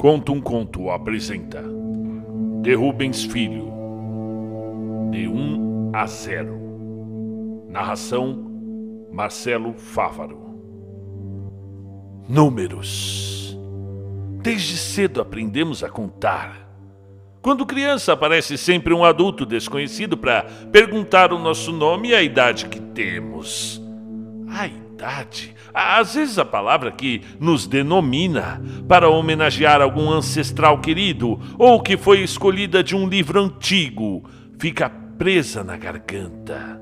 Conto um Conto apresenta. De Rubens Filho De 1 a 0 Narração Marcelo Fávaro. Números. Desde cedo aprendemos a contar. Quando criança aparece sempre um adulto desconhecido para perguntar o nosso nome e a idade que temos. A Às vezes a palavra que nos denomina para homenagear algum ancestral querido ou que foi escolhida de um livro antigo fica presa na garganta.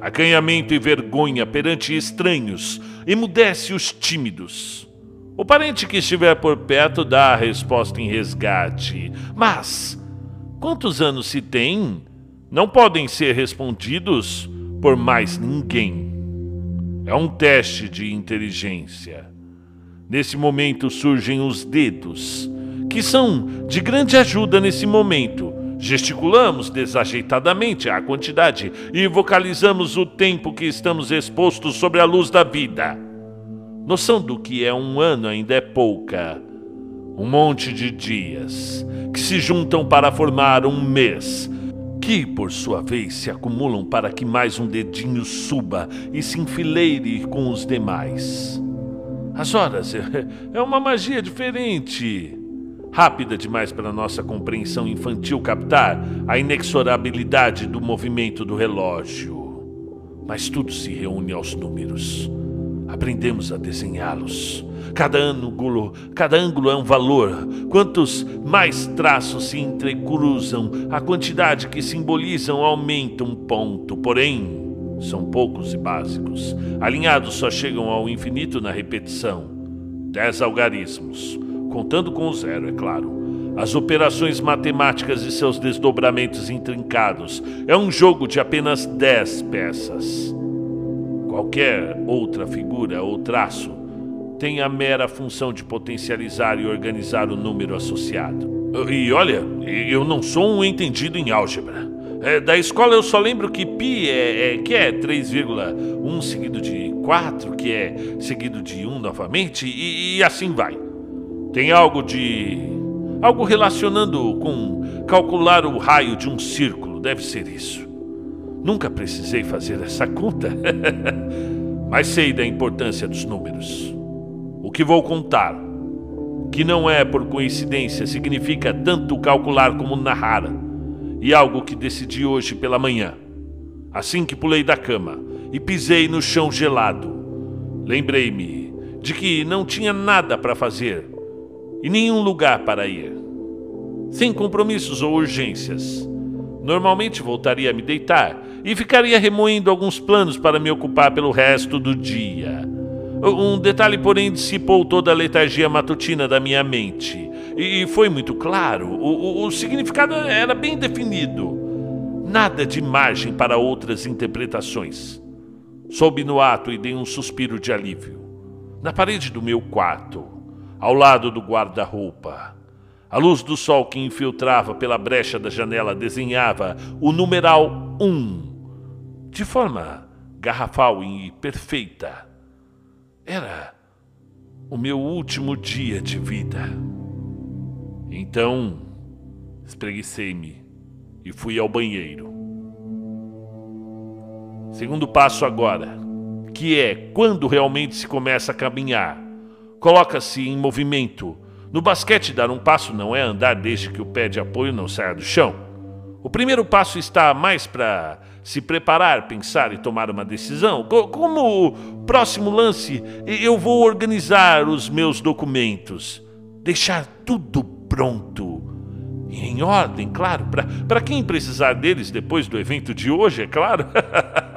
Acanhamento e vergonha perante estranhos emudece os tímidos. O parente que estiver por perto dá a resposta em resgate. Mas quantos anos se tem? Não podem ser respondidos por mais ninguém. É um teste de inteligência. Nesse momento surgem os dedos, que são de grande ajuda nesse momento. Gesticulamos desajeitadamente a quantidade e vocalizamos o tempo que estamos expostos sobre a luz da vida. Noção do que é um ano ainda é pouca. Um monte de dias que se juntam para formar um mês que, por sua vez, se acumulam para que mais um dedinho suba e se enfileire com os demais. As horas é uma magia diferente. Rápida demais para nossa compreensão infantil captar a inexorabilidade do movimento do relógio. Mas tudo se reúne aos números. Aprendemos a desenhá-los. Cada ângulo, cada ângulo é um valor. Quantos mais traços se entrecruzam, a quantidade que simbolizam aumenta um ponto. Porém, são poucos e básicos. Alinhados só chegam ao infinito na repetição. Dez algarismos, contando com o zero, é claro. As operações matemáticas e seus desdobramentos intrincados é um jogo de apenas dez peças. Qualquer outra figura ou traço tem a mera função de potencializar e organizar o número associado. E olha, eu não sou um entendido em álgebra. É, da escola eu só lembro que π é, é que é 3,1 seguido de 4, que é seguido de 1 novamente, e, e assim vai. Tem algo de. algo relacionando com calcular o raio de um círculo, deve ser isso. Nunca precisei fazer essa conta, mas sei da importância dos números. O que vou contar, que não é por coincidência, significa tanto calcular como narrar, e algo que decidi hoje pela manhã, assim que pulei da cama e pisei no chão gelado. Lembrei-me de que não tinha nada para fazer e nenhum lugar para ir. Sem compromissos ou urgências. Normalmente voltaria a me deitar e ficaria remoendo alguns planos para me ocupar pelo resto do dia. Um detalhe, porém, dissipou toda a letargia matutina da minha mente. E foi muito claro, o, o, o significado era bem definido. Nada de margem para outras interpretações. Soube no ato e dei um suspiro de alívio. Na parede do meu quarto, ao lado do guarda-roupa, a luz do sol que infiltrava pela brecha da janela desenhava o numeral 1 de forma garrafal e perfeita. Era o meu último dia de vida. Então, espreguicei-me e fui ao banheiro. Segundo passo agora, que é quando realmente se começa a caminhar. Coloca-se em movimento. No basquete, dar um passo não é andar desde que o pé de apoio não saia do chão. O primeiro passo está mais para se preparar, pensar e tomar uma decisão. Como próximo lance, eu vou organizar os meus documentos, deixar tudo pronto. E em ordem, claro, para quem precisar deles depois do evento de hoje, é claro.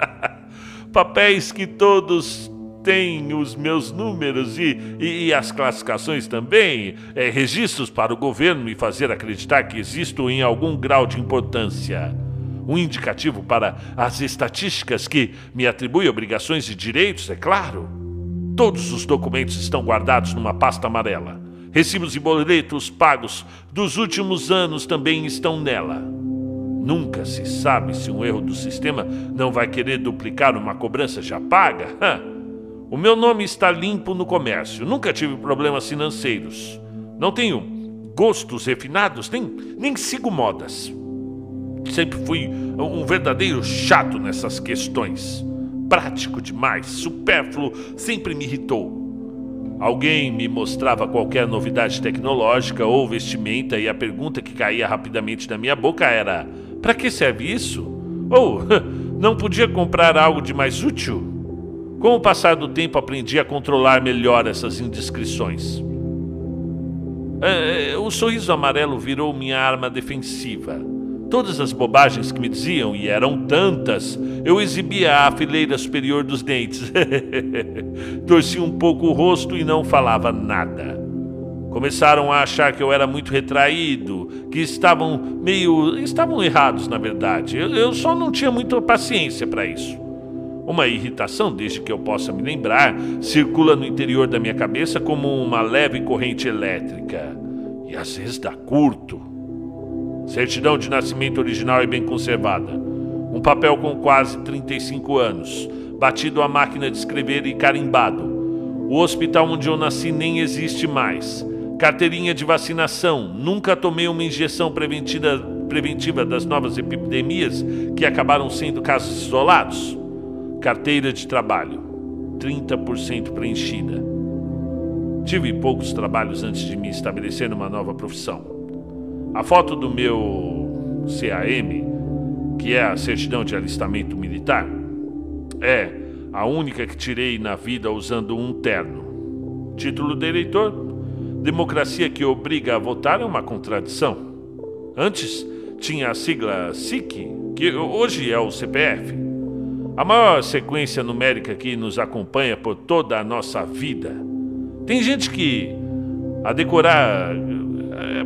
Papéis que todos têm os meus números e, e, e as classificações também, é, registros para o governo me fazer acreditar que existo em algum grau de importância um indicativo para as estatísticas que me atribuem obrigações e direitos, é claro. Todos os documentos estão guardados numa pasta amarela. Recibos e boletos pagos dos últimos anos também estão nela. Nunca se sabe se um erro do sistema não vai querer duplicar uma cobrança já paga. O meu nome está limpo no comércio. Nunca tive problemas financeiros. Não tenho gostos refinados, nem, nem sigo modas. Sempre fui um verdadeiro chato nessas questões. Prático demais, supérfluo, sempre me irritou. Alguém me mostrava qualquer novidade tecnológica ou vestimenta e a pergunta que caía rapidamente da minha boca era: para que serve isso? Ou não podia comprar algo de mais útil? Com o passar do tempo, aprendi a controlar melhor essas indiscrições. É, o sorriso amarelo virou minha arma defensiva. Todas as bobagens que me diziam, e eram tantas, eu exibia a fileira superior dos dentes. Torcia um pouco o rosto e não falava nada. Começaram a achar que eu era muito retraído, que estavam meio. estavam errados, na verdade. Eu, eu só não tinha muita paciência para isso. Uma irritação, desde que eu possa me lembrar, circula no interior da minha cabeça como uma leve corrente elétrica. E às vezes dá curto. Certidão de nascimento original e bem conservada. Um papel com quase 35 anos, batido à máquina de escrever e carimbado. O hospital onde eu nasci nem existe mais. Carteirinha de vacinação. Nunca tomei uma injeção preventiva, preventiva das novas epidemias que acabaram sendo casos isolados. Carteira de trabalho. 30% preenchida. Tive poucos trabalhos antes de me estabelecer numa nova profissão. A foto do meu CAM, que é a certidão de alistamento militar, é a única que tirei na vida usando um terno. Título de eleitor: Democracia que obriga a votar é uma contradição. Antes tinha a sigla SIC, que hoje é o CPF. A maior sequência numérica que nos acompanha por toda a nossa vida. Tem gente que, a decorar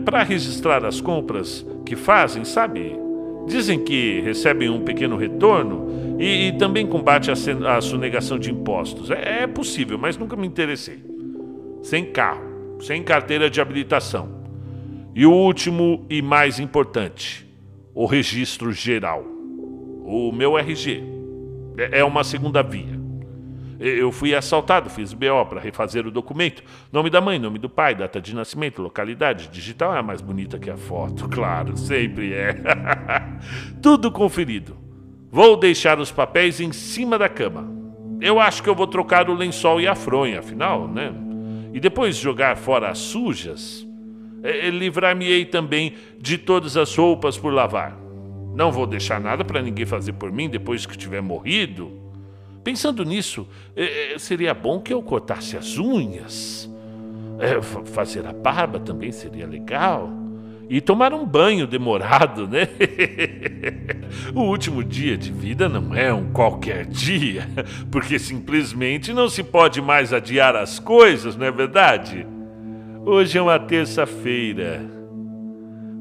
para registrar as compras que fazem, sabe? Dizem que recebem um pequeno retorno e, e também combate a, a sonegação de impostos. É, é possível, mas nunca me interessei. Sem carro, sem carteira de habilitação. E o último e mais importante, o registro geral. O meu RG. É, é uma segunda via. Eu fui assaltado, fiz BO para refazer o documento. Nome da mãe, nome do pai, data de nascimento, localidade. Digital é mais bonita que a foto, claro, sempre é. Tudo conferido. Vou deixar os papéis em cima da cama. Eu acho que eu vou trocar o lençol e a fronha, afinal, né? E depois jogar fora as sujas. É, Livrar-me-ei também de todas as roupas por lavar. Não vou deixar nada para ninguém fazer por mim depois que tiver morrido. Pensando nisso, é, seria bom que eu cortasse as unhas. É, fazer a barba também seria legal. E tomar um banho demorado, né? o último dia de vida não é um qualquer dia, porque simplesmente não se pode mais adiar as coisas, não é verdade? Hoje é uma terça-feira.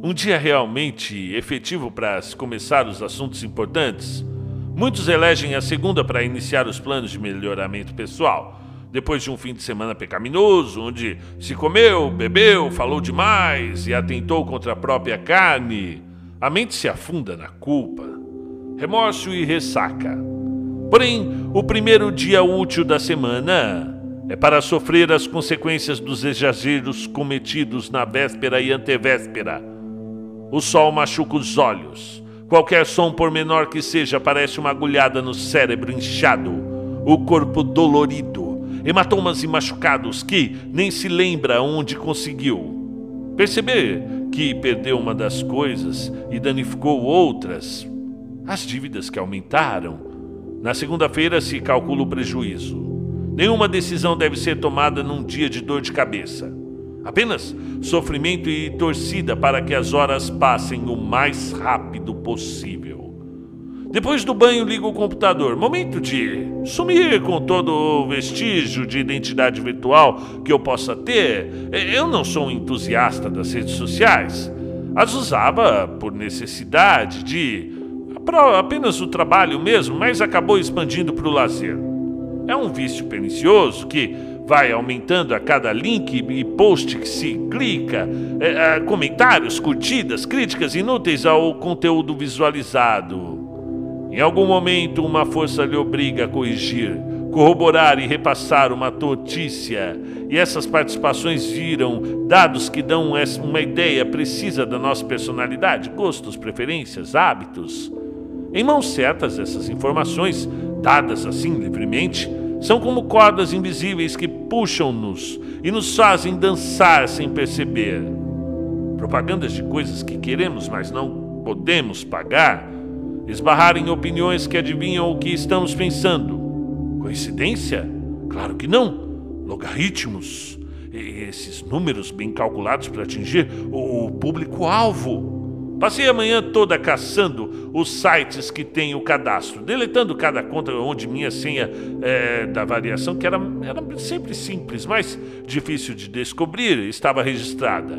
Um dia realmente efetivo para começar os assuntos importantes. Muitos elegem a segunda para iniciar os planos de melhoramento pessoal. Depois de um fim de semana pecaminoso, onde se comeu, bebeu, falou demais e atentou contra a própria carne, a mente se afunda na culpa, remorso e ressaca. Porém, o primeiro dia útil da semana é para sofrer as consequências dos exageros cometidos na véspera e antevéspera. O sol machuca os olhos Qualquer som, por menor que seja, parece uma agulhada no cérebro inchado, o corpo dolorido, hematomas e machucados que nem se lembra onde conseguiu. Perceber que perdeu uma das coisas e danificou outras. As dívidas que aumentaram. Na segunda-feira se calcula o prejuízo. Nenhuma decisão deve ser tomada num dia de dor de cabeça. Apenas sofrimento e torcida para que as horas passem o mais rápido possível. Depois do banho, ligo o computador. Momento de sumir com todo vestígio de identidade virtual que eu possa ter. Eu não sou um entusiasta das redes sociais. As usava por necessidade de apenas o trabalho mesmo, mas acabou expandindo para o lazer. É um vício pernicioso que vai aumentando a cada link e post que se clica, é, é, comentários, curtidas, críticas inúteis ao conteúdo visualizado. Em algum momento, uma força lhe obriga a corrigir, corroborar e repassar uma notícia, e essas participações viram dados que dão uma ideia precisa da nossa personalidade, gostos, preferências, hábitos. Em mãos certas, essas informações, dadas assim livremente, são como cordas invisíveis que puxam-nos e nos fazem dançar sem perceber. Propagandas de coisas que queremos, mas não podemos pagar, esbarrar em opiniões que adivinham o que estamos pensando. Coincidência? Claro que não. Logaritmos, esses números bem calculados para atingir o público-alvo. Passei a manhã toda caçando os sites que têm o cadastro, deletando cada conta onde minha senha é, da variação, que era, era sempre simples, mas difícil de descobrir, estava registrada.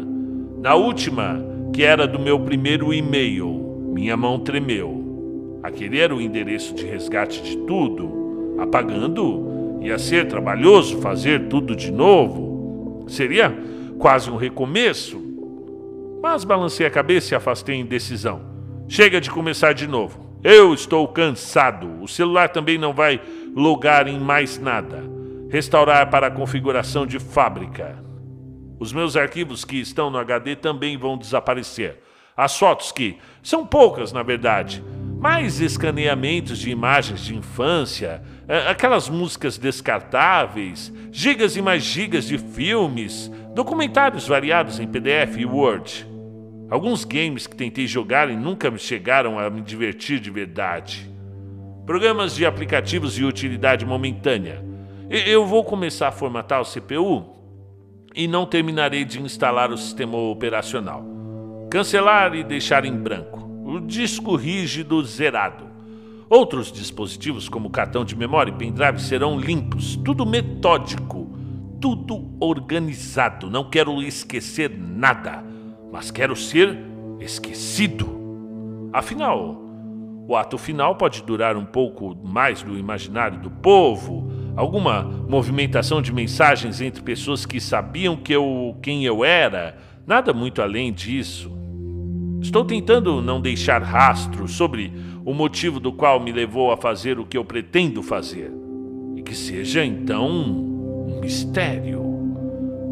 Na última, que era do meu primeiro e-mail, minha mão tremeu. Aquele era o endereço de resgate de tudo. Apagando, ia ser trabalhoso fazer tudo de novo. Seria quase um recomeço. Mas balancei a cabeça e afastei em decisão. Chega de começar de novo. Eu estou cansado. O celular também não vai logar em mais nada. Restaurar para a configuração de fábrica. Os meus arquivos que estão no HD também vão desaparecer. As fotos que são poucas, na verdade, mais escaneamentos de imagens de infância, é, aquelas músicas descartáveis, gigas e mais gigas de filmes, documentários variados em PDF e Word. Alguns games que tentei jogar e nunca me chegaram a me divertir de verdade. Programas de aplicativos de utilidade momentânea. Eu vou começar a formatar o CPU e não terminarei de instalar o sistema operacional. Cancelar e deixar em branco. O disco rígido zerado. Outros dispositivos, como cartão de memória e pendrive, serão limpos. Tudo metódico. Tudo organizado. Não quero esquecer nada mas quero ser esquecido. Afinal, o ato final pode durar um pouco mais do imaginário do povo, alguma movimentação de mensagens entre pessoas que sabiam que eu, quem eu era, nada muito além disso. Estou tentando não deixar rastro sobre o motivo do qual me levou a fazer o que eu pretendo fazer. E que seja então um mistério.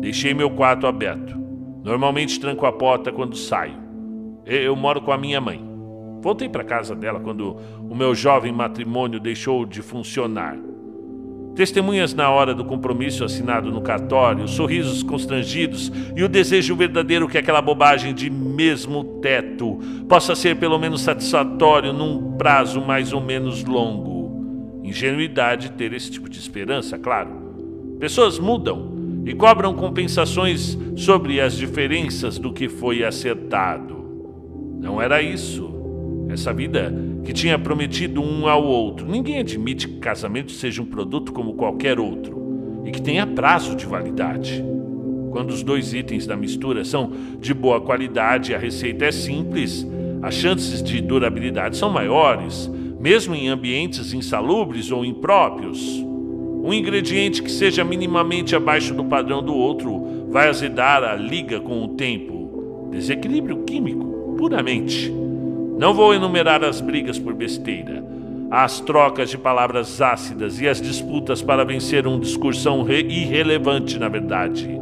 Deixei meu quarto aberto. Normalmente tranco a porta quando saio. Eu moro com a minha mãe. Voltei para casa dela quando o meu jovem matrimônio deixou de funcionar. Testemunhas na hora do compromisso assinado no cartório, sorrisos constrangidos e o desejo verdadeiro que aquela bobagem de mesmo teto possa ser pelo menos satisfatório num prazo mais ou menos longo. Ingenuidade ter esse tipo de esperança, claro. Pessoas mudam e cobram compensações sobre as diferenças do que foi acertado. Não era isso. Essa vida que tinha prometido um ao outro. Ninguém admite que casamento seja um produto como qualquer outro e que tenha prazo de validade. Quando os dois itens da mistura são de boa qualidade e a receita é simples, as chances de durabilidade são maiores, mesmo em ambientes insalubres ou impróprios. Um ingrediente que seja minimamente abaixo do padrão do outro vai azedar a liga com o tempo. Desequilíbrio químico, puramente. Não vou enumerar as brigas por besteira, as trocas de palavras ácidas e as disputas para vencer um discursão irrelevante, na verdade.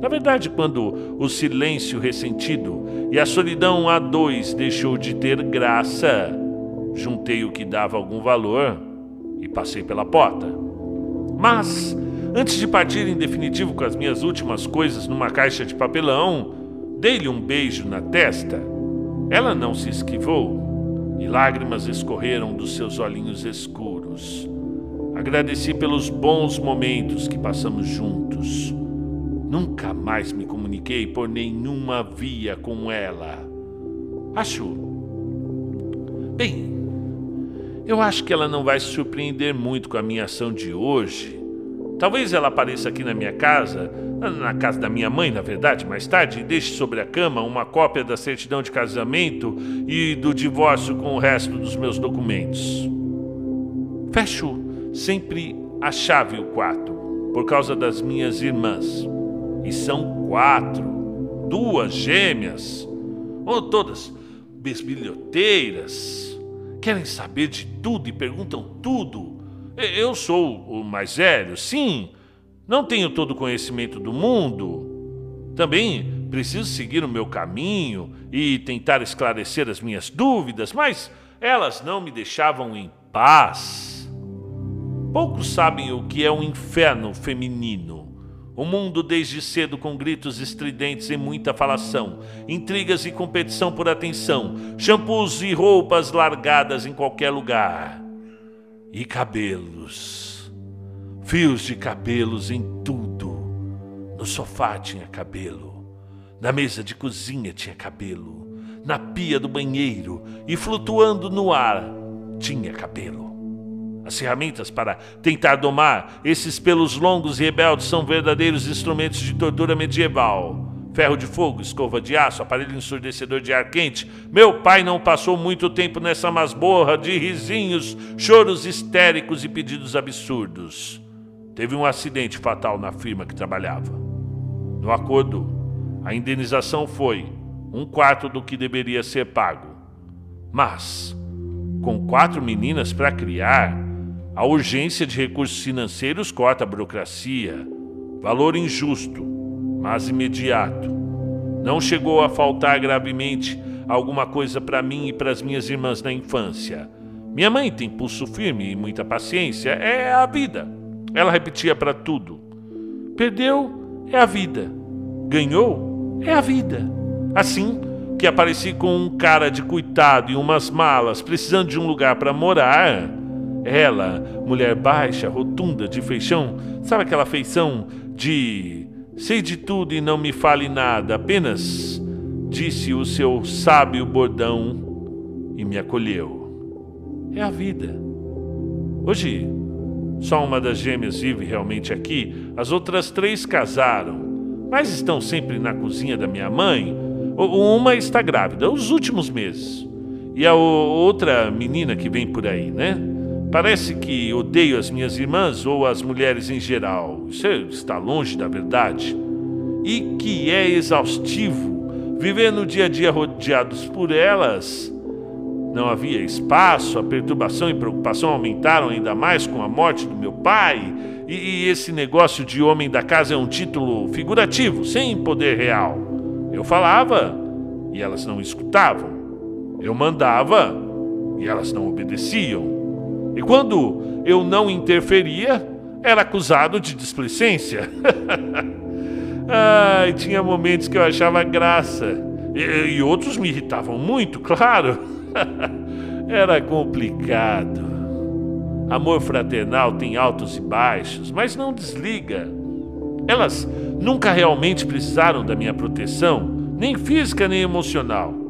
Na verdade, quando o silêncio ressentido e a solidão a dois deixou de ter graça, juntei o que dava algum valor e passei pela porta. Mas, antes de partir em definitivo com as minhas últimas coisas numa caixa de papelão, dei-lhe um beijo na testa. Ela não se esquivou e lágrimas escorreram dos seus olhinhos escuros. Agradeci pelos bons momentos que passamos juntos. Nunca mais me comuniquei por nenhuma via com ela. Acho. Bem, eu acho que ela não vai se surpreender muito com a minha ação de hoje. Talvez ela apareça aqui na minha casa, na casa da minha mãe, na verdade, mais tarde, e deixe sobre a cama uma cópia da certidão de casamento e do divórcio com o resto dos meus documentos. Fecho sempre a chave o quarto, por causa das minhas irmãs. E são quatro, duas gêmeas, ou todas besbilhoteiras querem saber de tudo e perguntam tudo. Eu sou o mais velho, sim. Não tenho todo o conhecimento do mundo. Também preciso seguir o meu caminho e tentar esclarecer as minhas dúvidas, mas elas não me deixavam em paz. Poucos sabem o que é um inferno feminino. O mundo desde cedo com gritos estridentes e muita falação, intrigas e competição por atenção, shampoos e roupas largadas em qualquer lugar. E cabelos. Fios de cabelos em tudo. No sofá tinha cabelo. Na mesa de cozinha tinha cabelo. Na pia do banheiro e flutuando no ar tinha cabelo. As ferramentas para tentar domar esses pelos longos e rebeldes são verdadeiros instrumentos de tortura medieval. Ferro de fogo, escova de aço, aparelho ensurdecedor de ar quente. Meu pai não passou muito tempo nessa masmorra de risinhos, choros histéricos e pedidos absurdos. Teve um acidente fatal na firma que trabalhava. No acordo, a indenização foi um quarto do que deveria ser pago. Mas, com quatro meninas para criar, a urgência de recursos financeiros corta a burocracia. Valor injusto, mas imediato. Não chegou a faltar gravemente alguma coisa para mim e para as minhas irmãs na infância. Minha mãe tem pulso firme e muita paciência. É a vida. Ela repetia para tudo: Perdeu é a vida. Ganhou é a vida. Assim que apareci com um cara de coitado e umas malas, precisando de um lugar para morar ela, mulher baixa, rotunda, de feição, sabe aquela feição de sei de tudo e não me fale nada, apenas disse o seu sábio bordão e me acolheu. É a vida. Hoje, só uma das gêmeas vive realmente aqui, as outras três casaram, mas estão sempre na cozinha da minha mãe. Uma está grávida, os últimos meses. E a outra menina que vem por aí, né? Parece que odeio as minhas irmãs ou as mulheres em geral. Isso está longe da verdade. E que é exaustivo viver no dia a dia rodeados por elas. Não havia espaço, a perturbação e preocupação aumentaram ainda mais com a morte do meu pai. E, e esse negócio de homem da casa é um título figurativo, sem poder real. Eu falava e elas não escutavam. Eu mandava e elas não obedeciam. E quando eu não interferia, era acusado de displicência. Ai, tinha momentos que eu achava graça. E, e outros me irritavam muito, claro. era complicado. Amor fraternal tem altos e baixos, mas não desliga. Elas nunca realmente precisaram da minha proteção, nem física nem emocional.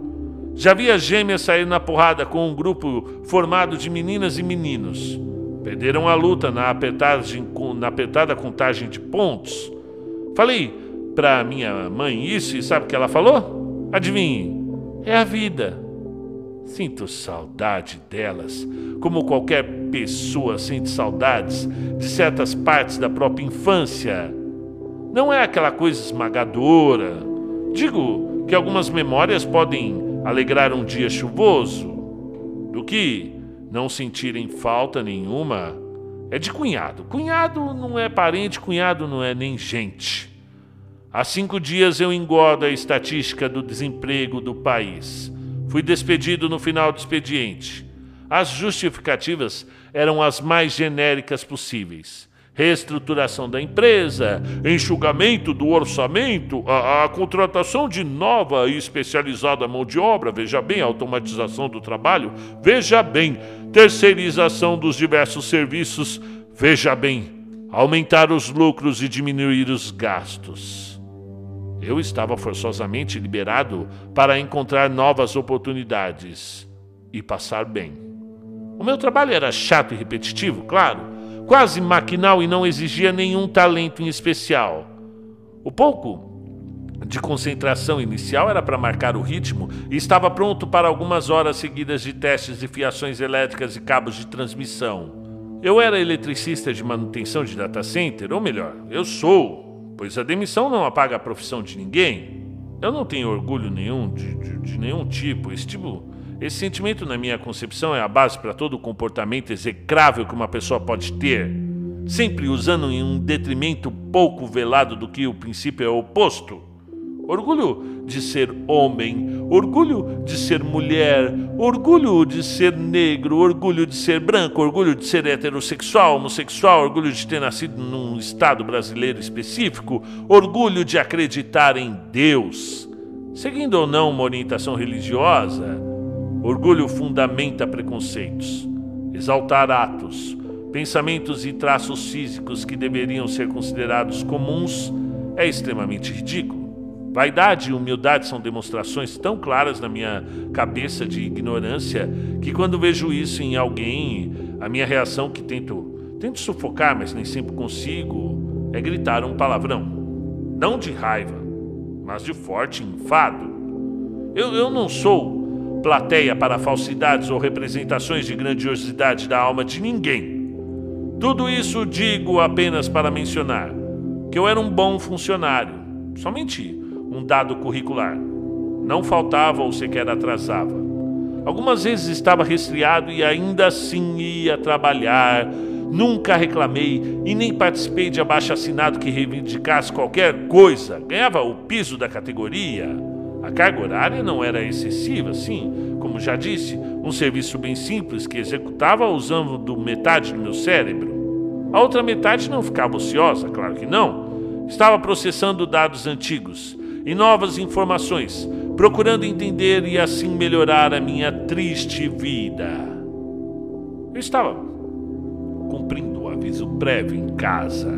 Já vi as gêmeas sair na porrada com um grupo formado de meninas e meninos. Perderam a luta na, apertagem, na apertada contagem de pontos. Falei para minha mãe isso e sabe o que ela falou? Adivinhe, é a vida. Sinto saudade delas, como qualquer pessoa sente saudades de certas partes da própria infância. Não é aquela coisa esmagadora. Digo que algumas memórias podem alegrar um dia chuvoso do que não sentirem falta nenhuma é de cunhado. Cunhado não é parente, cunhado não é nem gente. Há cinco dias eu engordo a estatística do desemprego do país. Fui despedido no final do expediente. As justificativas eram as mais genéricas possíveis reestruturação da empresa, enxugamento do orçamento, a, a, contratação de nova e especializada mão de obra, veja bem, automatização do trabalho, veja bem, terceirização dos diversos serviços, veja bem, aumentar os lucros e diminuir os gastos. Eu estava forçosamente liberado para encontrar novas oportunidades e passar bem. O meu trabalho era chato e repetitivo, claro, quase maquinal e não exigia nenhum talento em especial. O pouco de concentração inicial era para marcar o ritmo e estava pronto para algumas horas seguidas de testes de fiações elétricas e cabos de transmissão. Eu era eletricista de manutenção de data center, ou melhor, eu sou, pois a demissão não apaga a profissão de ninguém. Eu não tenho orgulho nenhum de, de, de nenhum tipo. Esse tipo Esse sentimento, na minha concepção, é a base para todo o comportamento execrável que uma pessoa pode ter, sempre usando em um detrimento pouco velado do que o princípio é oposto. Orgulho de ser homem, orgulho de ser mulher, orgulho de ser negro, orgulho de ser branco, orgulho de ser heterossexual, homossexual, orgulho de ter nascido num estado brasileiro específico, orgulho de acreditar em Deus. Seguindo ou não uma orientação religiosa, orgulho fundamenta preconceitos, exaltar atos, pensamentos e traços físicos que deveriam ser considerados comuns é extremamente ridículo. Vaidade e humildade são demonstrações tão claras na minha cabeça de ignorância que quando vejo isso em alguém, a minha reação que tento, tento sufocar, mas nem sempre consigo, é gritar um palavrão. Não de raiva, mas de forte enfado. Eu, eu não sou plateia para falsidades ou representações de grandiosidade da alma de ninguém. Tudo isso digo apenas para mencionar que eu era um bom funcionário, somente um dado curricular. Não faltava ou sequer atrasava. Algumas vezes estava resfriado e ainda assim ia trabalhar. Nunca reclamei e nem participei de abaixo assinado que reivindicasse qualquer coisa. Ganhava o piso da categoria. A carga horária não era excessiva, sim, como já disse, um serviço bem simples que executava usando metade do meu cérebro. A outra metade não ficava ociosa, claro que não. Estava processando dados antigos e novas informações, procurando entender e assim melhorar a minha triste vida. Eu estava cumprindo o aviso prévio em casa.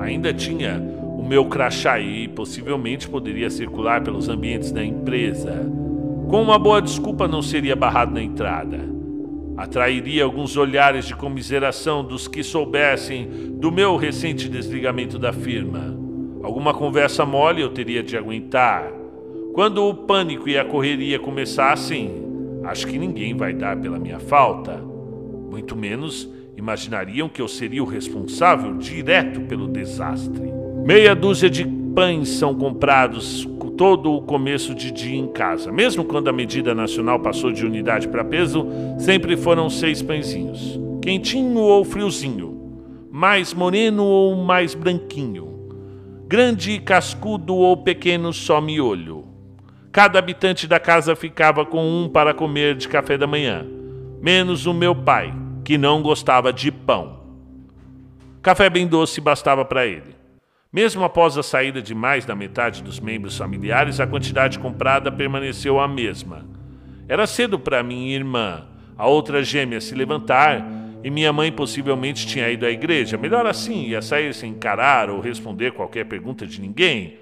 Ainda tinha meu crachá possivelmente poderia circular pelos ambientes da empresa. Com uma boa desculpa, não seria barrado na entrada. Atrairia alguns olhares de comiseração dos que soubessem do meu recente desligamento da firma. Alguma conversa mole eu teria de aguentar. Quando o pânico e a correria começassem, acho que ninguém vai dar pela minha falta. Muito menos imaginariam que eu seria o responsável direto pelo desastre. Meia dúzia de pães são comprados todo o começo de dia em casa. Mesmo quando a medida nacional passou de unidade para peso, sempre foram seis pãezinhos. Quentinho ou friozinho, mais moreno ou mais branquinho grande, cascudo ou pequeno só miolho. Cada habitante da casa ficava com um para comer de café da manhã, menos o meu pai, que não gostava de pão. Café bem doce bastava para ele. Mesmo após a saída de mais da metade dos membros familiares, a quantidade comprada permaneceu a mesma. Era cedo para minha irmã, a outra gêmea, se levantar e minha mãe possivelmente tinha ido à igreja. Melhor assim, ia sair sem encarar ou responder qualquer pergunta de ninguém.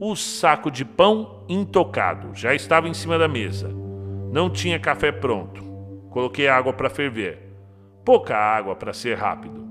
O saco de pão intocado já estava em cima da mesa. Não tinha café pronto. Coloquei água para ferver. Pouca água para ser rápido.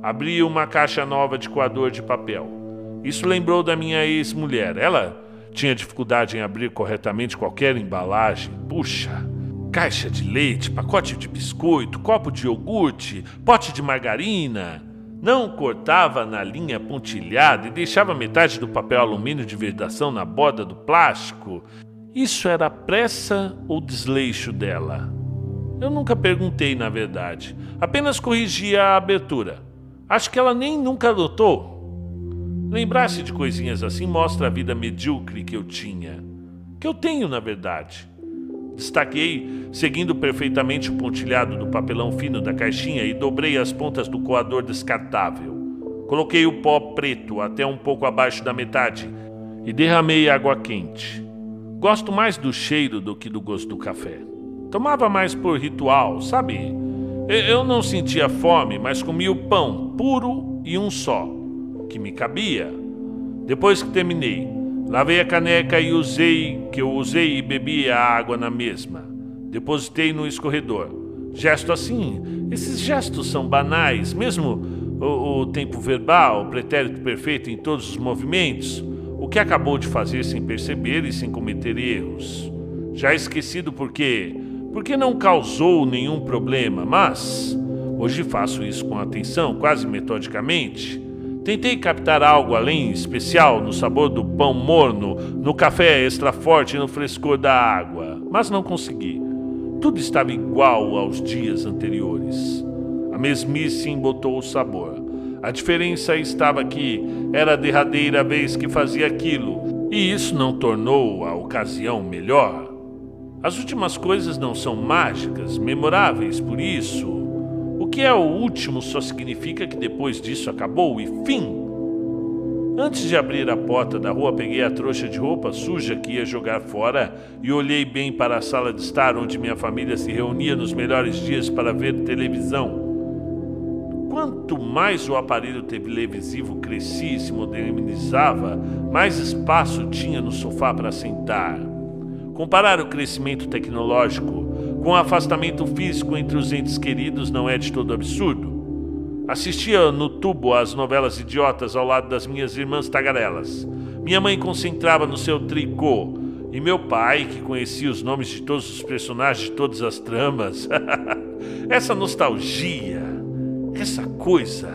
Abri uma caixa nova de coador de papel. Isso lembrou da minha ex-mulher. Ela tinha dificuldade em abrir corretamente qualquer embalagem. Puxa! caixa de leite, pacote de biscoito, copo de iogurte, pote de margarina. Não cortava na linha pontilhada e deixava metade do papel alumínio de vedação na borda do plástico. Isso era pressa ou desleixo dela? Eu nunca perguntei, na verdade. Apenas corrigia a abertura. Acho que ela nem nunca notou. Lembrar-se de coisinhas assim mostra a vida medíocre que eu tinha. Que eu tenho, na verdade. Destaquei, seguindo perfeitamente o pontilhado do papelão fino da caixinha e dobrei as pontas do coador descartável. Coloquei o pó preto até um pouco abaixo da metade e derramei água quente. Gosto mais do cheiro do que do gosto do café. Tomava mais por ritual, sabe? Eu não sentia fome, mas comia o pão puro e um só, que me cabia. Depois que terminei, Lavei a caneca e usei, que eu usei e bebi a água na mesma. Depositei no escorredor. Gesto assim, esses gestos são banais, mesmo o, o tempo verbal, o pretérito perfeito em todos os movimentos, o que acabou de fazer sem perceber e sem cometer erros. Já esquecido porque, porque não causou nenhum problema, mas hoje faço isso com atenção, quase metodicamente. Tentei captar algo além especial no sabor do pão morno, no café extra forte e no frescor da água, mas não consegui. Tudo estava igual aos dias anteriores. A mesmice embotou o sabor. A diferença estava que era a derradeira vez que fazia aquilo, e isso não tornou a ocasião melhor. As últimas coisas não são mágicas, memoráveis por isso. Que é o último só significa que depois disso acabou e fim. Antes de abrir a porta da rua, peguei a trouxa de roupa suja que ia jogar fora e olhei bem para a sala de estar onde minha família se reunia nos melhores dias para ver televisão. Quanto mais o aparelho televisivo crescia e se modernizava, mais espaço tinha no sofá para sentar. Comparar o crescimento tecnológico com afastamento físico entre os entes queridos não é de todo absurdo. Assistia no tubo às novelas idiotas ao lado das minhas irmãs tagarelas. Minha mãe concentrava no seu tricô. E meu pai, que conhecia os nomes de todos os personagens de todas as tramas. essa nostalgia, essa coisa,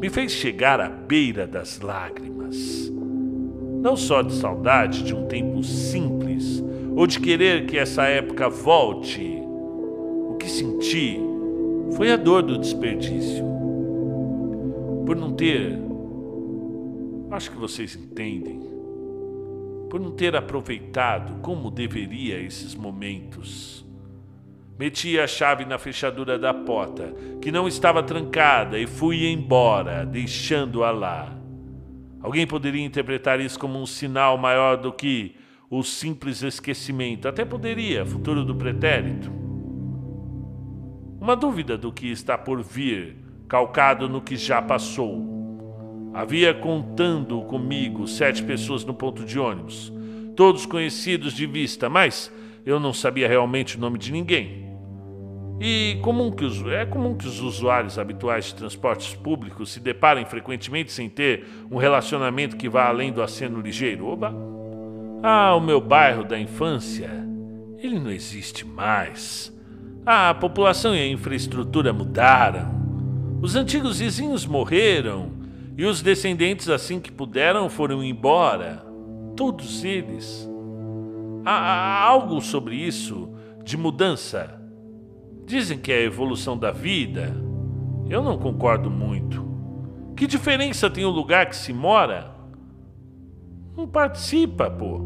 me fez chegar à beira das lágrimas. Não só de saudade de um tempo simples, ou de querer que essa época volte, o que senti foi a dor do desperdício. Por não ter, acho que vocês entendem, por não ter aproveitado como deveria esses momentos. Meti a chave na fechadura da porta, que não estava trancada, e fui embora, deixando-a lá. Alguém poderia interpretar isso como um sinal maior do que o simples esquecimento. Até poderia, futuro do pretérito. Uma dúvida do que está por vir, calcado no que já passou. Havia contando comigo sete pessoas no ponto de ônibus, todos conhecidos de vista, mas eu não sabia realmente o nome de ninguém. E comum que os, é comum que os usuários habituais de transportes públicos se deparem frequentemente sem ter um relacionamento que vá além do aceno ligeiro. Oba! Ah, o meu bairro da infância, ele não existe mais. Ah, a população e a infraestrutura mudaram. Os antigos vizinhos morreram e os descendentes, assim que puderam, foram embora. Todos eles. Há, há algo sobre isso de mudança. Dizem que é a evolução da vida. Eu não concordo muito. Que diferença tem o lugar que se mora? Não participa, pô.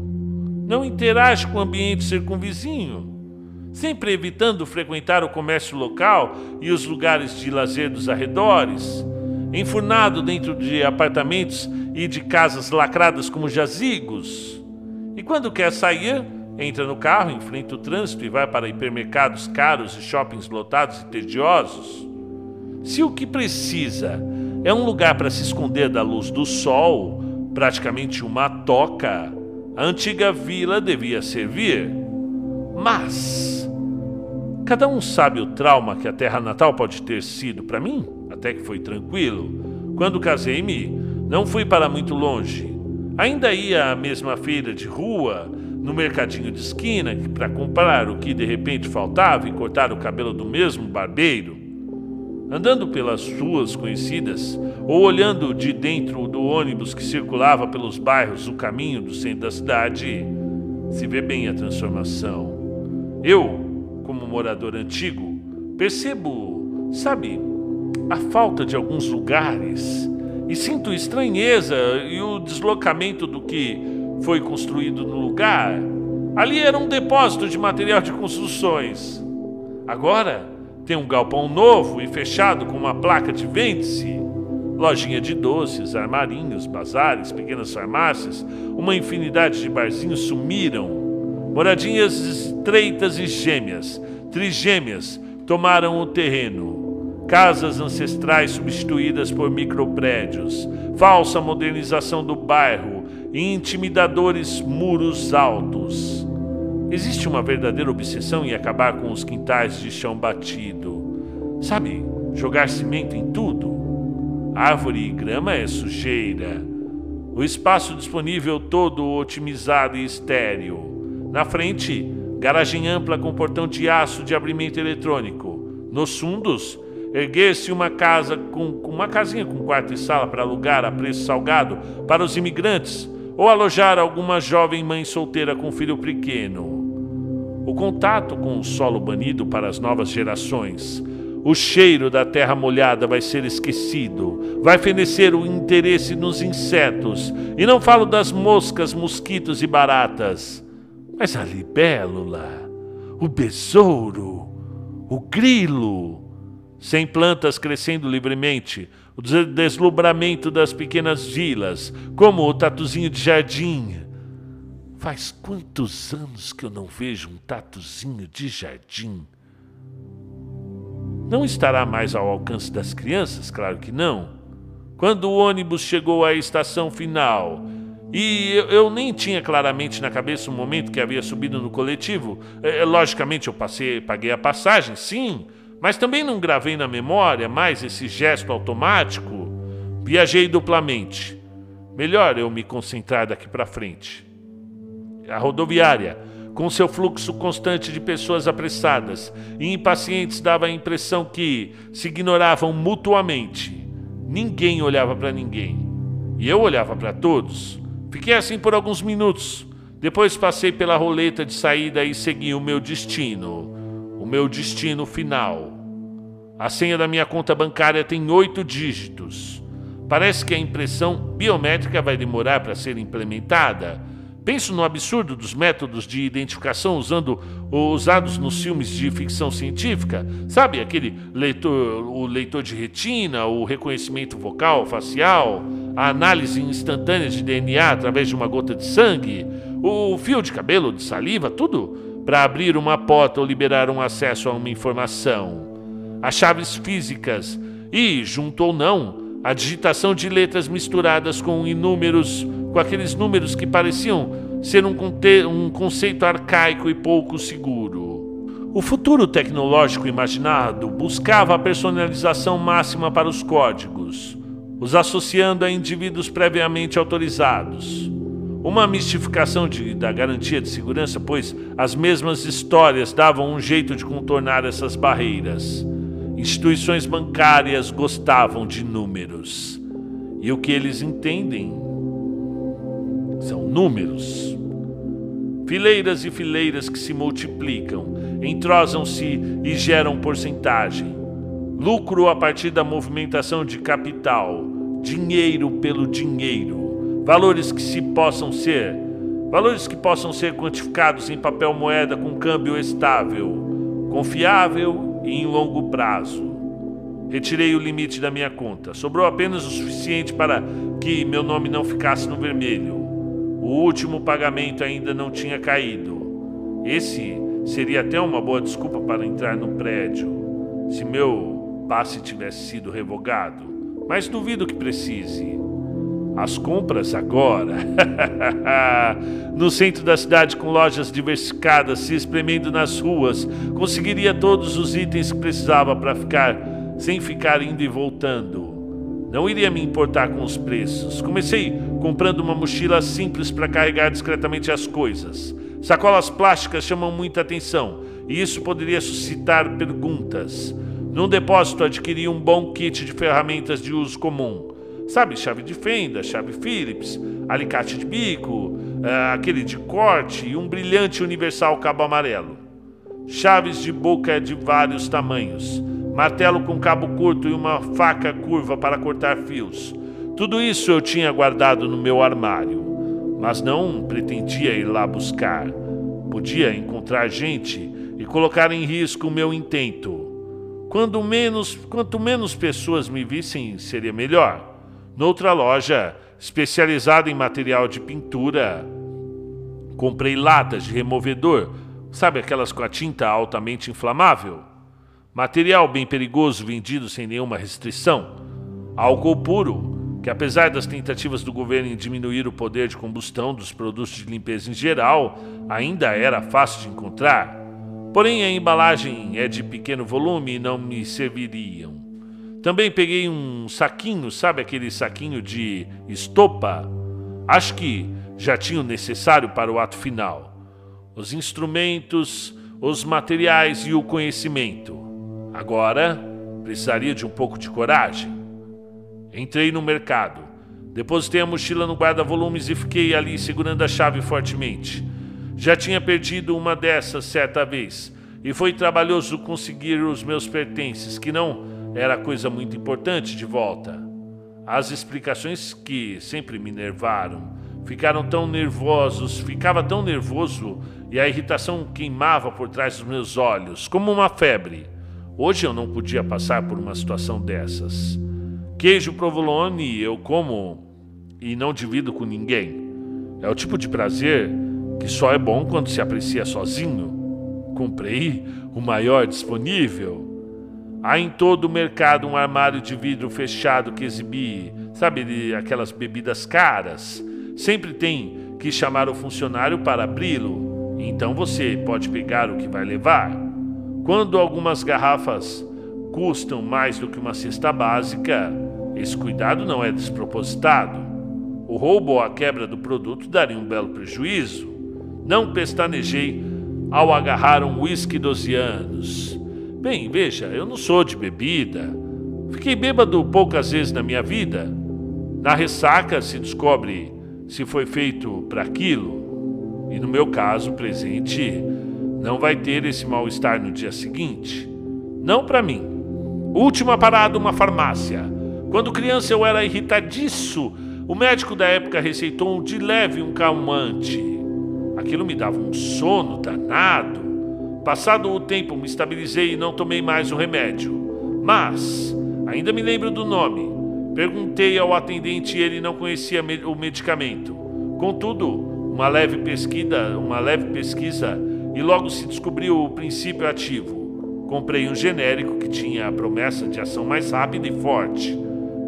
Não interage com o ambiente circunvizinho. Sempre evitando frequentar o comércio local e os lugares de lazer dos arredores. Enfurnado dentro de apartamentos e de casas lacradas como jazigos. E quando quer sair, entra no carro, enfrenta o trânsito e vai para hipermercados caros e shoppings lotados e tediosos. Se o que precisa é um lugar para se esconder da luz do sol, praticamente uma toca, a antiga vila devia servir. Mas cada um sabe o trauma que a terra natal pode ter sido para mim, até que foi tranquilo. Quando casei-me, não fui para muito longe. Ainda ia à mesma feira de rua, no mercadinho de esquina, para comprar o que de repente faltava e cortar o cabelo do mesmo barbeiro. Andando pelas ruas conhecidas ou olhando de dentro do ônibus que circulava pelos bairros o caminho do centro da cidade, se vê bem a transformação. Eu, como morador antigo, percebo, sabe, a falta de alguns lugares e sinto estranheza e o deslocamento do que foi construído no lugar. Ali era um depósito de material de construções. Agora, tem um galpão novo e fechado com uma placa de vende-se. Lojinha de doces, armarinhos, bazares, pequenas farmácias, uma infinidade de barzinhos sumiram. Moradinhas estreitas e gêmeas, trigêmeas, tomaram o terreno. Casas ancestrais substituídas por microprédios, falsa modernização do bairro e intimidadores muros altos. Existe uma verdadeira obsessão em acabar com os quintais de chão batido. Sabe, jogar cimento em tudo. Árvore e grama é sujeira. O espaço disponível todo otimizado e estéril. Na frente, garagem ampla com portão de aço de abrimento eletrônico. Nos fundos, erguer-se uma casa com uma casinha com quarto e sala para alugar a preço salgado para os imigrantes ou alojar alguma jovem mãe solteira com filho pequeno. O contato com o solo banido para as novas gerações. O cheiro da terra molhada vai ser esquecido, vai fenecer o interesse nos insetos, e não falo das moscas, mosquitos e baratas, mas a libélula, o besouro, o grilo, sem plantas crescendo livremente, o deslumbramento das pequenas vilas, como o tatuzinho de jardim. Faz quantos anos que eu não vejo um tatuzinho de jardim? Não estará mais ao alcance das crianças? Claro que não. Quando o ônibus chegou à estação final e eu, eu, nem tinha claramente na cabeça o momento que havia subido no coletivo. É, logicamente eu passei, paguei a passagem, sim, mas também não gravei na memória mais esse gesto automático. Viajei duplamente. Melhor eu me concentrar daqui para frente. A rodoviária, com seu fluxo constante de pessoas apressadas e impacientes, dava a impressão que se ignoravam mutuamente. Ninguém olhava para ninguém. E eu olhava para todos. Fiquei assim por alguns minutos. Depois passei pela roleta de saída e segui o meu destino. O meu destino final. A senha da minha conta bancária tem oito dígitos. Parece que a impressão biométrica vai demorar para ser implementada. Penso no absurdo dos métodos de identificação usando, usados nos filmes de ficção científica. Sabe aquele leitor, o leitor de retina, o reconhecimento vocal, facial, a análise instantânea de DNA através de uma gota de sangue, o fio de cabelo, de saliva, tudo para abrir uma porta ou liberar um acesso a uma informação as chaves físicas e, junto ou não, a digitação de letras misturadas com inúmeros, com aqueles números que pareciam ser um, um conceito arcaico e pouco seguro. O futuro tecnológico imaginado buscava a personalização máxima para os códigos, os associando a indivíduos previamente autorizados. Uma mistificação de, da garantia de segurança, pois as mesmas histórias davam um jeito de contornar essas barreiras. Instituições bancárias gostavam de números. E o que eles entendem são números. Fileiras e fileiras que se multiplicam, entrosam-se e geram porcentagem. Lucro a partir da movimentação de capital, dinheiro pelo dinheiro, valores que se possam ser, valores que possam ser quantificados em papel moeda com câmbio estável, confiável em longo prazo. Retirei o limite da minha conta. Sobrou apenas o suficiente para que meu nome não ficasse no vermelho. O último pagamento ainda não tinha caído. Esse seria até uma boa desculpa para entrar no prédio, se meu passe tivesse sido revogado. Mas duvido que precise. As compras agora. no centro da cidade, com lojas diversificadas se espremendo nas ruas, conseguiria todos os itens que precisava para ficar sem ficar indo e voltando. Não iria me importar com os preços. Comecei comprando uma mochila simples para carregar discretamente as coisas. Sacolas plásticas chamam muita atenção e isso poderia suscitar perguntas. Num depósito adquiri um bom kit de ferramentas de uso comum Sabe, chave de fenda, chave Phillips, alicate de bico, uh, aquele de corte e um brilhante universal cabo amarelo. Chaves de boca de vários tamanhos, martelo com cabo curto e uma faca curva para cortar fios. Tudo isso eu tinha guardado no meu armário, mas não pretendia ir lá buscar. Podia encontrar gente e colocar em risco o meu intento. Quando menos, quanto menos pessoas me vissem, seria melhor. Noutra loja especializada em material de pintura, comprei latas de removedor, sabe aquelas com a tinta altamente inflamável? Material bem perigoso vendido sem nenhuma restrição. Álcool puro, que apesar das tentativas do governo em diminuir o poder de combustão dos produtos de limpeza em geral, ainda era fácil de encontrar. Porém, a embalagem é de pequeno volume e não me serviriam. Também peguei um saquinho, sabe aquele saquinho de estopa? Acho que já tinha o necessário para o ato final: os instrumentos, os materiais e o conhecimento. Agora precisaria de um pouco de coragem. Entrei no mercado. Depositei a mochila no guarda-volumes e fiquei ali segurando a chave fortemente. Já tinha perdido uma dessas certa vez, e foi trabalhoso conseguir os meus pertences, que não era coisa muito importante, de volta. As explicações que sempre me nervaram ficaram tão nervosos, ficava tão nervoso e a irritação queimava por trás dos meus olhos, como uma febre. Hoje eu não podia passar por uma situação dessas. Queijo provolone eu como e não divido com ninguém. É o tipo de prazer que só é bom quando se aprecia sozinho. Comprei o maior disponível. Há em todo o mercado um armário de vidro fechado que exibi, sabe, aquelas bebidas caras. Sempre tem que chamar o funcionário para abri-lo. Então você pode pegar o que vai levar. Quando algumas garrafas custam mais do que uma cesta básica, esse cuidado não é despropositado. O roubo ou a quebra do produto daria um belo prejuízo. Não pestanejei ao agarrar um uísque 12 anos. Bem, veja, eu não sou de bebida. Fiquei bêbado poucas vezes na minha vida. Na ressaca se descobre se foi feito para aquilo. E no meu caso, presente não vai ter esse mal-estar no dia seguinte. Não para mim. Última parada, uma farmácia. Quando criança eu era irritadiço. O médico da época receitou de leve um calmante. Aquilo me dava um sono danado. Passado o tempo, me estabilizei e não tomei mais o remédio. Mas, ainda me lembro do nome. Perguntei ao atendente e ele não conhecia o medicamento. Contudo, uma leve pesquisa, uma leve pesquisa e logo se descobriu o princípio ativo. Comprei um genérico que tinha a promessa de ação mais rápida e forte,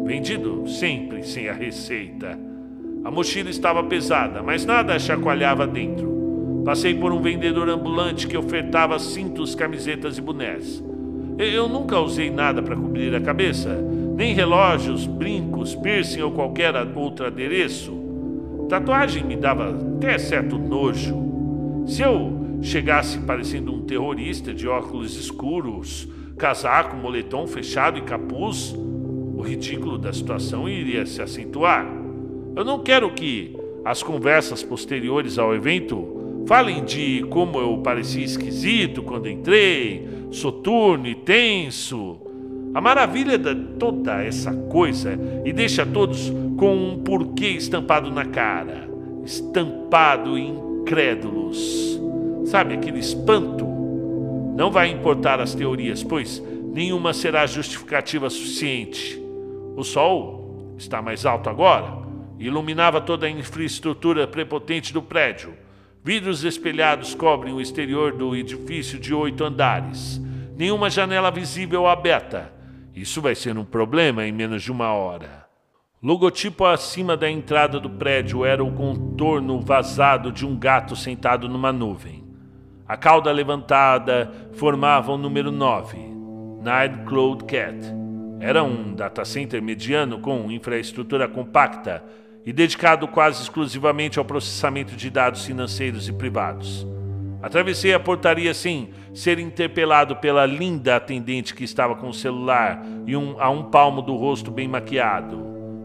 vendido sempre sem a receita. A mochila estava pesada, mas nada chacoalhava dentro. Passei por um vendedor ambulante que ofertava cintos, camisetas e bonés. Eu nunca usei nada para cobrir a cabeça, nem relógios, brincos, piercing ou qualquer outro adereço. Tatuagem me dava até certo nojo. Se eu chegasse parecendo um terrorista de óculos escuros, casaco, moletom fechado e capuz, o ridículo da situação iria se acentuar. Eu não quero que as conversas posteriores ao evento falem de como eu parecia esquisito quando entrei, soturno e tenso. A maravilha de toda essa coisa e deixa todos com um porquê estampado na cara, estampado e incrédulos. Sabe aquele espanto? Não vai importar as teorias, pois nenhuma será justificativa suficiente. O sol está mais alto agora, iluminava toda a infraestrutura prepotente do prédio. Vidros espelhados cobrem o exterior do edifício de oito andares. Nenhuma janela visível aberta. Isso vai ser um problema em menos de uma hora. Logotipo acima da entrada do prédio era o contorno vazado de um gato sentado numa nuvem. A cauda levantada formava o número 9, Night Cloud Cat. Era um data center mediano com infraestrutura compacta e dedicado quase exclusivamente ao processamento de dados financeiros e privados. Atravessei a portaria sem ser interpelado pela linda atendente que estava com o celular e um, a um palmo do rosto bem maquiado.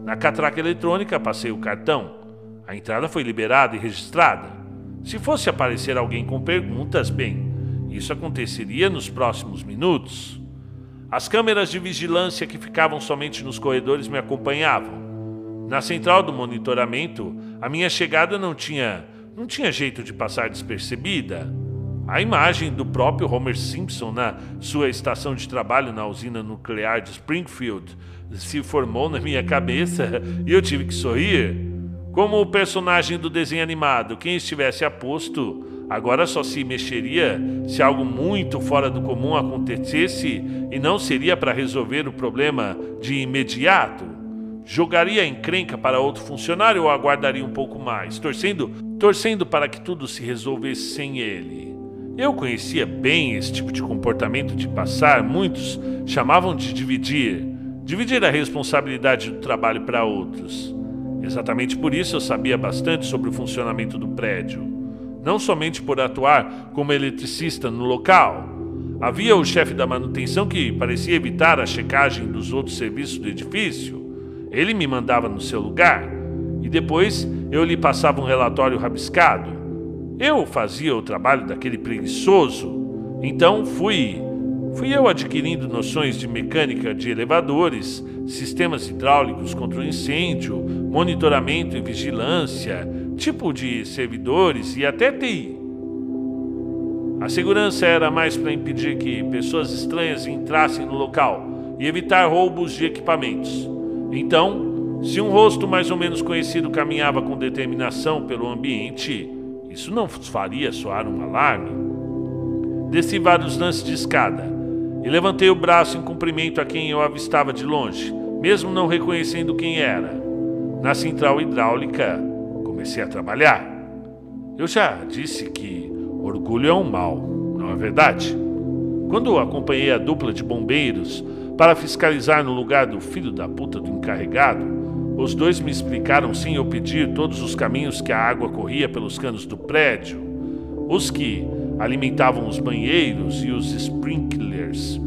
Na catraca eletrônica passei o cartão. A entrada foi liberada e registrada. Se fosse aparecer alguém com perguntas, bem, isso aconteceria nos próximos minutos. As câmeras de vigilância que ficavam somente nos corredores me acompanhavam. Na central do monitoramento, a minha chegada não tinha, não tinha jeito de passar despercebida. A imagem do próprio Homer Simpson na sua estação de trabalho na usina nuclear de Springfield se formou na minha cabeça e eu tive que sorrir. Como o personagem do desenho animado, quem estivesse aposto, agora só se mexeria se algo muito fora do comum acontecesse e não seria para resolver o problema de imediato. Jogaria encrenca para outro funcionário ou aguardaria um pouco mais, torcendo, torcendo para que tudo se resolvesse sem ele. Eu conhecia bem esse tipo de comportamento de passar, muitos chamavam de dividir, dividir a responsabilidade do trabalho para outros. Exatamente por isso eu sabia bastante sobre o funcionamento do prédio. Não somente por atuar como eletricista no local. Havia o chefe da manutenção que parecia evitar a checagem dos outros serviços do edifício. Ele me mandava no seu lugar e depois eu lhe passava um relatório rabiscado. Eu fazia o trabalho daquele preguiçoso, então fui fui eu adquirindo noções de mecânica de elevadores, sistemas hidráulicos contra o incêndio, monitoramento e vigilância, tipo de servidores e até TI. A segurança era mais para impedir que pessoas estranhas entrassem no local e evitar roubos de equipamentos. Então, se um rosto mais ou menos conhecido caminhava com determinação pelo ambiente, isso não faria soar um alarme. Desci vários lances de escada e levantei o braço em cumprimento a quem eu avistava de longe, mesmo não reconhecendo quem era. Na central hidráulica, comecei a trabalhar. Eu já disse que orgulho é um mal, não é verdade? Quando acompanhei a dupla de bombeiros para fiscalizar no lugar do filho da puta do encarregado, os dois me explicaram sem eu pedir todos os caminhos que a água corria pelos canos do prédio, os que alimentavam os banheiros e os sprinklers,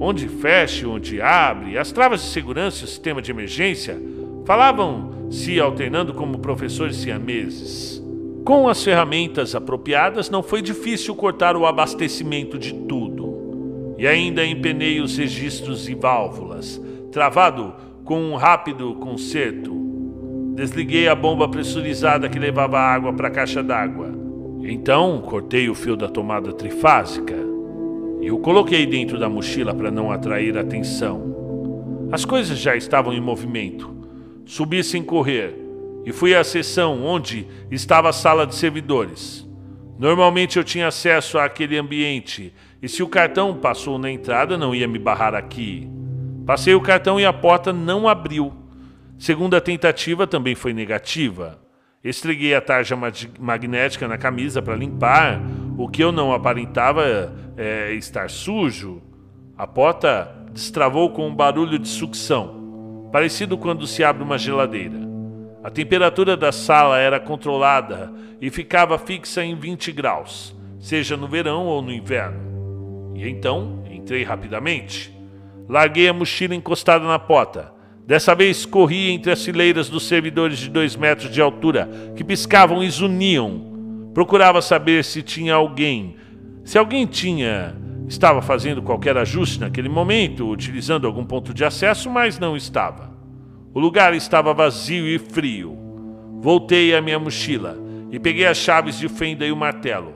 onde fecha e onde abre, as travas de segurança e o sistema de emergência falavam se alternando como professores siameses. Com as ferramentas apropriadas, não foi difícil cortar o abastecimento de tudo. E ainda empenei os registros e válvulas, travado com um rápido conserto. Desliguei a bomba pressurizada que levava água para a caixa d'água. Então, cortei o fio da tomada trifásica e o coloquei dentro da mochila para não atrair atenção. As coisas já estavam em movimento. Subi sem correr e fui à seção onde estava a sala de servidores. Normalmente eu tinha acesso àquele ambiente e se o cartão passou na entrada não ia me barrar aqui. Passei o cartão e a porta não abriu. Segunda tentativa também foi negativa. Estreguei a tarja magnética na camisa para limpar, o que eu não aparentava é, estar sujo. A porta destravou com um barulho de sucção, parecido quando se abre uma geladeira. A temperatura da sala era controlada e ficava fixa em 20 graus, seja no verão ou no inverno. E então entrei rapidamente. Larguei a mochila encostada na porta Dessa vez corri entre as fileiras dos servidores de dois metros de altura, que piscavam e zuniam. Procurava saber se tinha alguém. Se alguém tinha. Estava fazendo qualquer ajuste naquele momento, utilizando algum ponto de acesso, mas não estava. O lugar estava vazio e frio. Voltei à minha mochila e peguei as chaves de fenda e o martelo.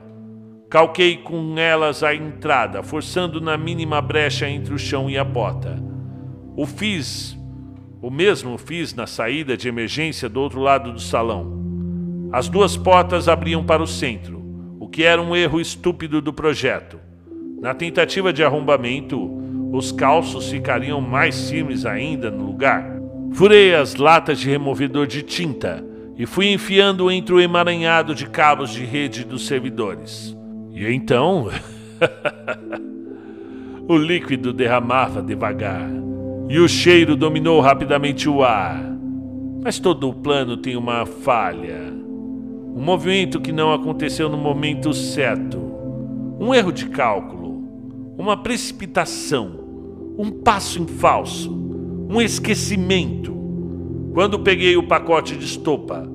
Calquei com elas a entrada, forçando na mínima brecha entre o chão e a porta. O fiz o mesmo fiz na saída de emergência do outro lado do salão. As duas portas abriam para o centro, o que era um erro estúpido do projeto. Na tentativa de arrombamento, os calços ficariam mais firmes ainda no lugar. Furei as latas de removedor de tinta e fui enfiando entre o emaranhado de cabos de rede dos servidores. E então. o líquido derramava devagar e o cheiro dominou rapidamente o ar. Mas todo o plano tem uma falha. Um movimento que não aconteceu no momento certo. Um erro de cálculo. Uma precipitação. Um passo em falso. Um esquecimento. Quando peguei o pacote de estopa,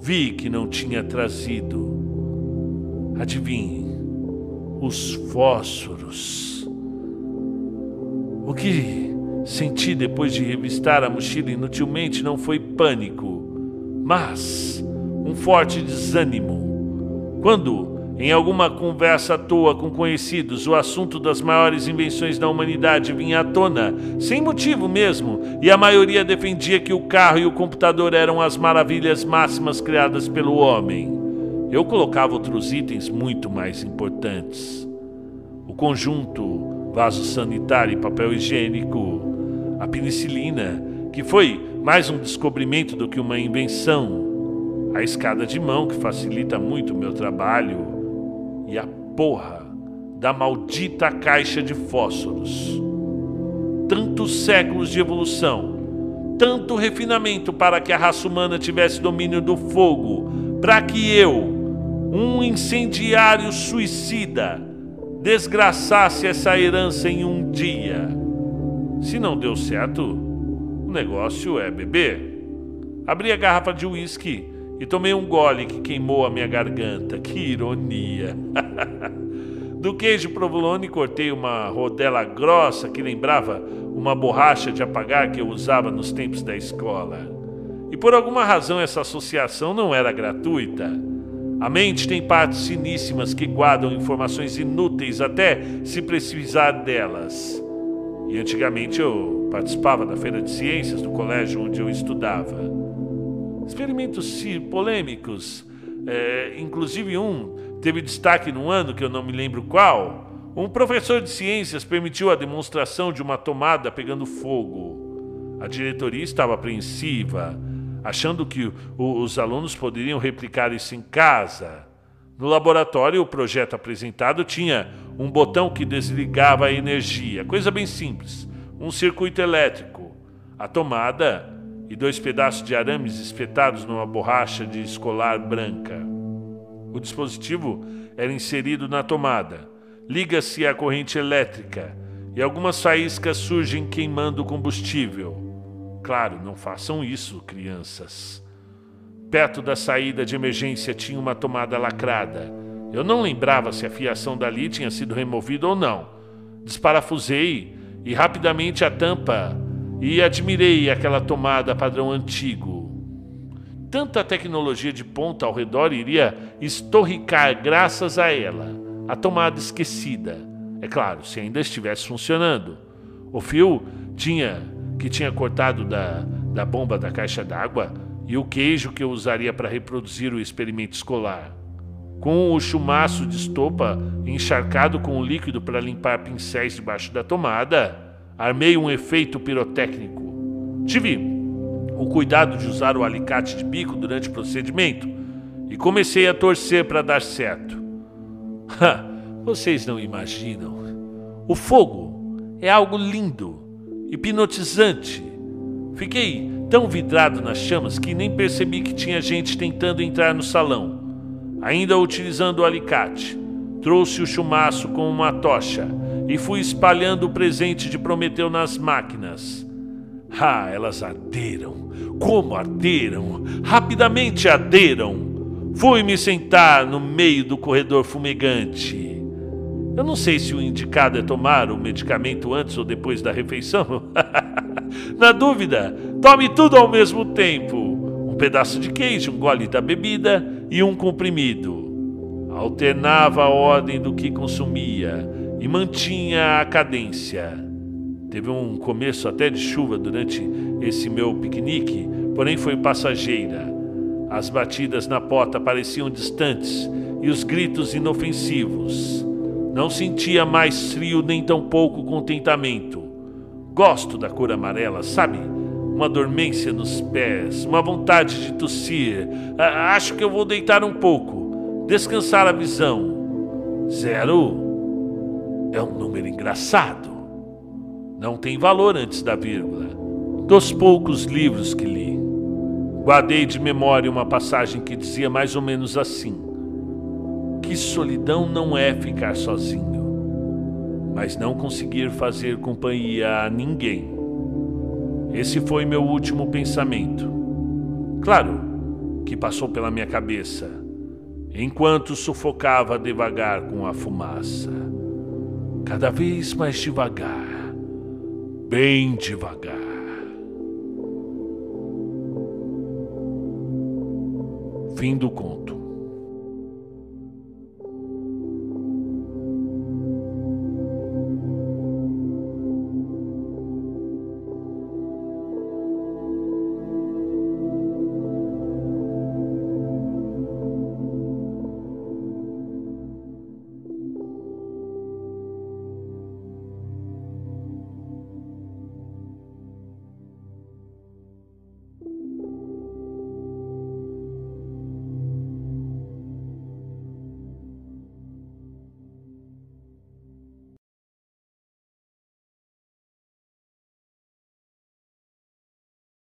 vi que não tinha trazido. Adivinhe, os fósforos. O que Senti depois de revistar a mochila inutilmente não foi pânico, mas um forte desânimo. Quando, em alguma conversa à toa com conhecidos, o assunto das maiores invenções da humanidade vinha à tona, sem motivo mesmo, e a maioria defendia que o carro e o computador eram as maravilhas máximas criadas pelo homem, eu colocava outros itens muito mais importantes. O conjunto, vaso sanitário e papel higiênico, a penicilina, que foi mais um descobrimento do que uma invenção, a escada de mão, que facilita muito o meu trabalho, e a porra da maldita caixa de fósforos. Tantos séculos de evolução, tanto refinamento para que a raça humana tivesse domínio do fogo, para que eu, um incendiário suicida, desgraçasse essa herança em um dia. Se não deu certo, o negócio é beber. Abri a garrafa de uísque e tomei um gole que queimou a minha garganta. Que ironia! Do queijo provolone cortei uma rodela grossa que lembrava uma borracha de apagar que eu usava nos tempos da escola. E por alguma razão essa associação não era gratuita. A mente tem partes finíssimas que guardam informações inúteis até se precisar delas. E antigamente eu participava da feira de ciências do colégio onde eu estudava. Experimentos polêmicos, é, inclusive um teve destaque num ano que eu não me lembro qual. Um professor de ciências permitiu a demonstração de uma tomada pegando fogo. A diretoria estava apreensiva achando que os alunos poderiam replicar isso em casa. No laboratório, o projeto apresentado tinha um botão que desligava a energia, coisa bem simples, um circuito elétrico, a tomada e dois pedaços de arames espetados numa borracha de escolar branca. O dispositivo era inserido na tomada, liga-se à corrente elétrica e algumas faíscas surgem queimando combustível. Claro, não façam isso, crianças. Perto da saída de emergência tinha uma tomada lacrada. Eu não lembrava se a fiação dali tinha sido removida ou não. Desparafusei e rapidamente a tampa e admirei aquela tomada padrão antigo. Tanta tecnologia de ponta ao redor iria estorricar graças a ela, a tomada esquecida. É claro, se ainda estivesse funcionando. O fio tinha que tinha cortado da, da bomba da caixa d'água e o queijo que eu usaria para reproduzir o experimento escolar. Com o chumaço de estopa encharcado com o líquido para limpar pincéis debaixo da tomada, armei um efeito pirotécnico. Tive o cuidado de usar o alicate de bico durante o procedimento e comecei a torcer para dar certo. Vocês não imaginam. O fogo é algo lindo hipnotizante. Fiquei tão vidrado nas chamas que nem percebi que tinha gente tentando entrar no salão. Ainda utilizando o alicate, trouxe o chumaço com uma tocha e fui espalhando o presente de Prometeu nas máquinas. Ah, elas arderam! Como arderam! Rapidamente arderam! Fui me sentar no meio do corredor fumegante. Eu não sei se o indicado é tomar o medicamento antes ou depois da refeição. Na dúvida, tome tudo ao mesmo tempo: um pedaço de queijo, um gole da bebida e um comprimido. Alternava a ordem do que consumia e mantinha a cadência. Teve um começo até de chuva durante esse meu piquenique, porém foi passageira. As batidas na porta pareciam distantes e os gritos inofensivos. Não sentia mais frio nem tampouco contentamento. Gosto da cor amarela, sabe? Uma dormência nos pés, uma vontade de tossir. acho que eu vou deitar um pouco, descansar a visão. Zero é um número engraçado. Não tem valor antes da vírgula. Dos poucos livros que li, guardei de memória uma passagem que dizia mais ou menos assim que solidão não é ficar sozinho, mas não conseguir fazer companhia a ninguém. Esse foi meu último pensamento. Claro que passou pela minha cabeça, enquanto sufocava devagar com a fumaça. Cada vez mais devagar, bem devagar. Fim do conto.